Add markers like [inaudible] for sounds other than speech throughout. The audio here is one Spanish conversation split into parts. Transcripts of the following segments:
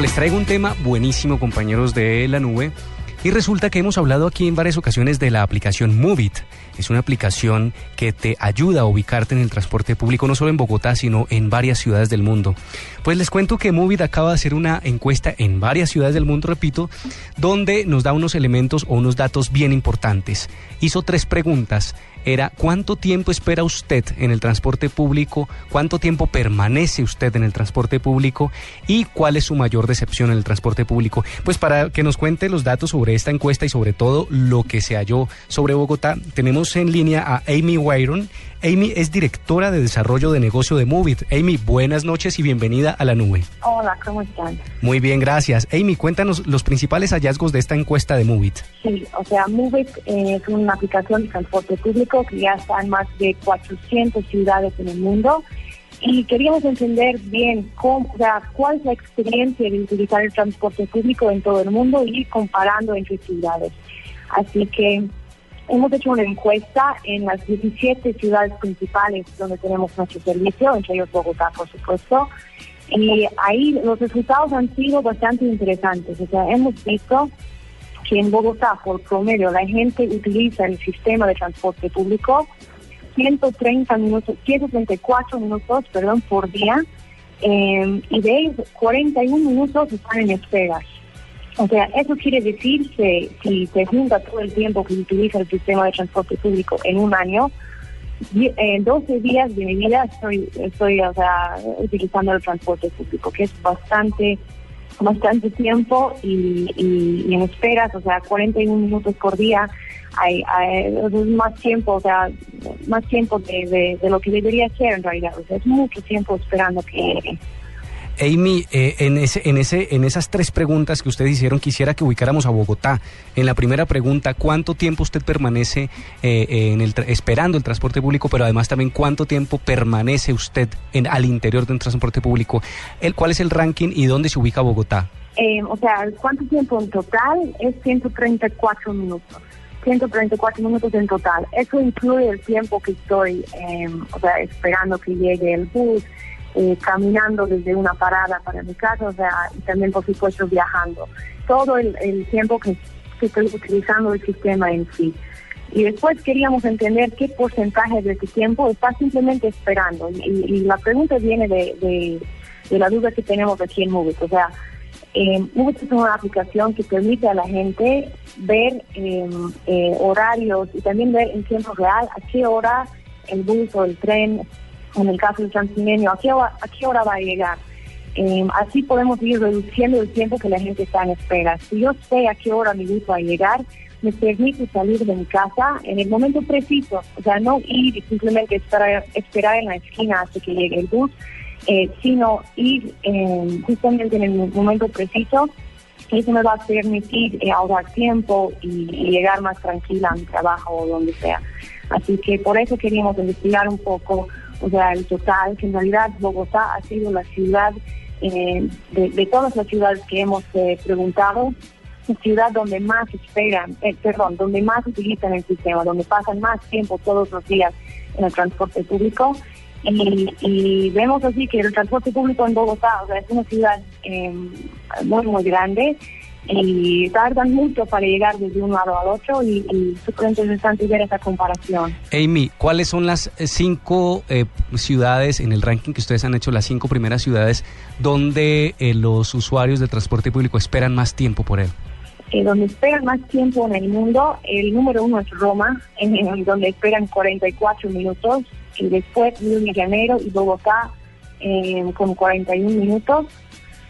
Les traigo un tema buenísimo, compañeros de la nube. Y resulta que hemos hablado aquí en varias ocasiones de la aplicación Movit. Es una aplicación que te ayuda a ubicarte en el transporte público, no solo en Bogotá, sino en varias ciudades del mundo. Pues les cuento que Movit acaba de hacer una encuesta en varias ciudades del mundo, repito, donde nos da unos elementos o unos datos bien importantes. Hizo tres preguntas era cuánto tiempo espera usted en el transporte público, cuánto tiempo permanece usted en el transporte público y cuál es su mayor decepción en el transporte público. Pues para que nos cuente los datos sobre esta encuesta y sobre todo lo que se halló sobre Bogotá, tenemos en línea a Amy Wyron. Amy es directora de desarrollo de negocio de Movit. Amy, buenas noches y bienvenida a la nube. Hola, ¿cómo están? Muy bien, gracias. Amy, cuéntanos los principales hallazgos de esta encuesta de Movit. Sí, o sea, Movit es una aplicación de transporte público que ya está en más de 400 ciudades en el mundo y queríamos entender bien cómo, o sea, cuál es la experiencia de utilizar el transporte público en todo el mundo y comparando entre ciudades. Así que hemos hecho una encuesta en las 17 ciudades principales donde tenemos nuestro servicio, entre ellos Bogotá, por supuesto, y ahí los resultados han sido bastante interesantes. O sea, hemos visto que en Bogotá, por promedio, la gente utiliza el sistema de transporte público 130 minutos, 134 minutos, perdón, por día, eh, y de ellos 41 minutos están en esperas. O sea, eso quiere decir que si se junta todo el tiempo que se utiliza el sistema de transporte público en un año, en 12 días de mi vida estoy, estoy o sea, utilizando el transporte público, que es bastante bastante tiempo y, en esperas, o sea, 41 minutos por día, hay, hay es más tiempo, o sea, más tiempo de, de, lo que debería ser en realidad, o sea, es mucho tiempo esperando que. Amy, eh, en, ese, en, ese, en esas tres preguntas que ustedes hicieron, quisiera que ubicáramos a Bogotá. En la primera pregunta, ¿cuánto tiempo usted permanece eh, en el esperando el transporte público? Pero además también, ¿cuánto tiempo permanece usted en, al interior de un transporte público? El, ¿Cuál es el ranking y dónde se ubica Bogotá? Eh, o sea, ¿cuánto tiempo en total? Es 134 minutos. 134 minutos en total. Eso incluye el tiempo que estoy, o sea, esperando que llegue el bus, eh, caminando desde una parada para mi casa, o sea, y también por supuesto viajando. Todo el, tiempo que, estoy utilizando el sistema en sí. Y después queríamos entender qué porcentaje de ese tiempo está simplemente esperando. Y, la pregunta viene de, la duda que tenemos aquí en Movit. O sea, eh, es una aplicación que permite a la gente ver em, eh, horarios y también ver en tiempo real a qué hora el bus o el tren en el caso del Transmilenio, ¿a qué, hora, a qué hora va a llegar? Eh, así podemos ir reduciendo el tiempo que la gente está en espera. Si yo sé a qué hora mi bus va a llegar, me permite salir de mi casa en el momento preciso, o sea, no ir y simplemente esperar, esperar en la esquina hasta que llegue el bus, eh, sino ir eh, justamente en el momento preciso. Eso me va a permitir ahorrar tiempo y llegar más tranquila a mi trabajo o donde sea. Así que por eso queríamos investigar un poco o sea, el total, que en realidad Bogotá ha sido la ciudad, eh, de, todas las ciudades que hemos eh, preguntado, ciudad donde más esperan, eh, perdón, donde más utilizan el sistema, donde pasan más tiempo todos los días en el transporte público. Y, vemos así que el transporte público en Bogotá, o sea, es una ciudad muy, muy grande y tardan mucho para llegar desde un lado al otro y, y súper interesante ver esa comparación. Amy, ¿cuáles son las eh, cinco eh, ciudades en el ranking que ustedes han hecho, las cinco primeras ciudades donde eh, los usuarios de transporte público esperan más tiempo por él? donde esperan más tiempo en el mundo, el número uno es Roma, [laughs] en, donde esperan 44 minutos, y después de Janeiro y Bogotá con 41 minutos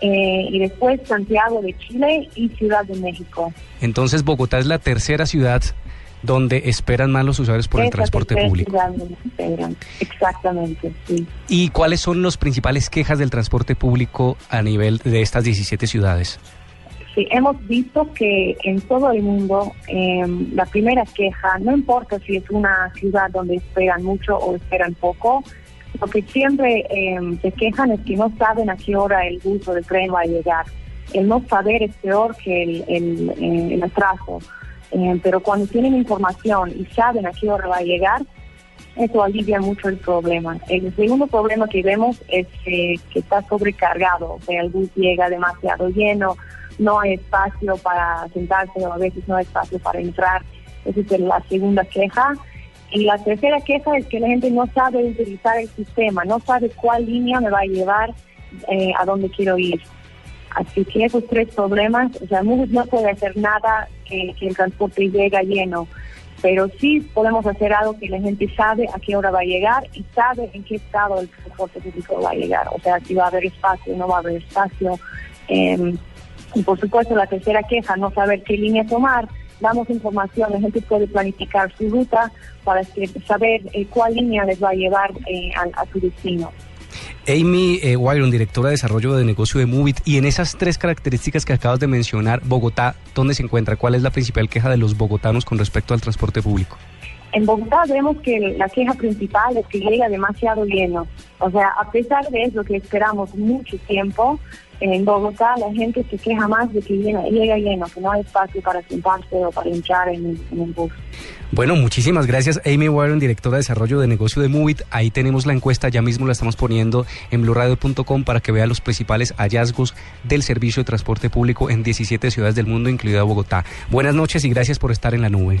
eh, y después Santiago de Chile y Ciudad de México. Entonces Bogotá es la tercera ciudad donde esperan más los usuarios por el transporte público. Exactamente, sí. ¿Y cuáles son las principales quejas del transporte público a nivel de estas 17 ciudades? Hemos visto que en todo el mundo em, la primera queja, no importa si es una ciudad donde esperan mucho o esperan poco, lo que siempre eh, se quejan es que no saben a qué hora el bus o el tren va a llegar. El no saber es peor que el, el, el atraso. Eh, pero cuando tienen información y saben a qué hora va a llegar, eso alivia mucho el problema. El segundo problema que vemos es que está sobrecargado, o el bus llega demasiado lleno, no hay espacio para sentarse o a veces no hay espacio para entrar. Esa es la segunda queja. Y la tercera queja es que la gente no sabe utilizar el sistema, no sabe cuál línea me va a llevar eh, a donde quiero ir. Así que esos tres problemas, o sea, no puede hacer nada que, el transporte llegue lleno pero sí podemos hacer algo que la gente sabe a qué hora va a llegar y sabe en qué estado el transporte público va a llegar, o sea, si va a haber espacio, no va a haber espacio. Em, y por supuesto, la tercera queja, no saber qué línea tomar. Damos información, la gente puede planificar su ruta para saber eh, cuál línea les va a llevar eh, a su destino. Amy eh, directora de desarrollo de negocio de Movit, y en esas tres características que acabas de mencionar, Bogotá, ¿dónde se encuentra? ¿Cuál es la principal queja de los bogotanos con respecto al transporte público? En Bogotá vemos que la queja principal es que llega demasiado lleno. O sea, a pesar de eso que esperamos mucho tiempo, en Bogotá la gente se queja más de que llega, lleno, que no hay espacio para sentarse o para hinchar en, el bus. Bueno, muchísimas gracias Amy Warren, directora de desarrollo de negocio de Movit. Ahí tenemos la encuesta, ya mismo la estamos poniendo en blurradio.com para que vea los principales hallazgos del servicio de transporte público en 17 ciudades del mundo, incluida Bogotá. Buenas noches y gracias por estar en la nube.